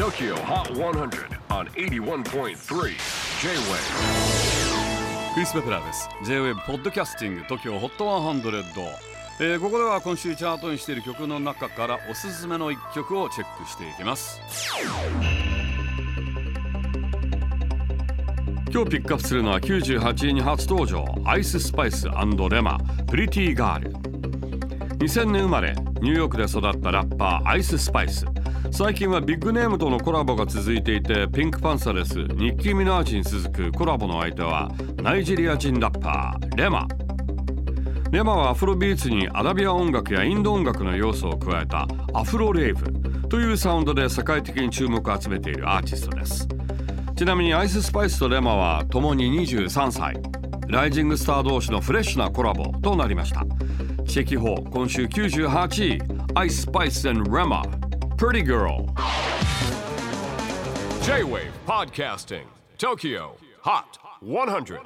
TOKYO HOT 100 on 81.3 J-WAVE クリス・ベプラーです。J-WAVE ポッドキャスティング TOKYO HOT 100、えーここでは今週チャートにしている曲の中からおすすめの一曲をチェックしていきます。今日ピックアップするのは98位に初登場。アイススパイスレマプリティガール2000年生まれニューヨークで育ったラッパーアイススパイス最近はビッグネームとのコラボが続いていてピンクパンサレスニッキー・ミナージに続くコラボの相手はナイジェリア人ラッパーレマ。レマはアフロビーツにアラビア音楽やインド音楽の要素を加えたアフロレイブというサウンドで世界的に注目を集めているアーティストです。ちなみにアイススパイスとレマは共に23歳。ライジングスター同士のフレッシュなコラボとなりました。チェキホー今週98位。アイススパイスレマ。Pretty Girl. J-WAVE PODCASTING. TOKYO HOT 100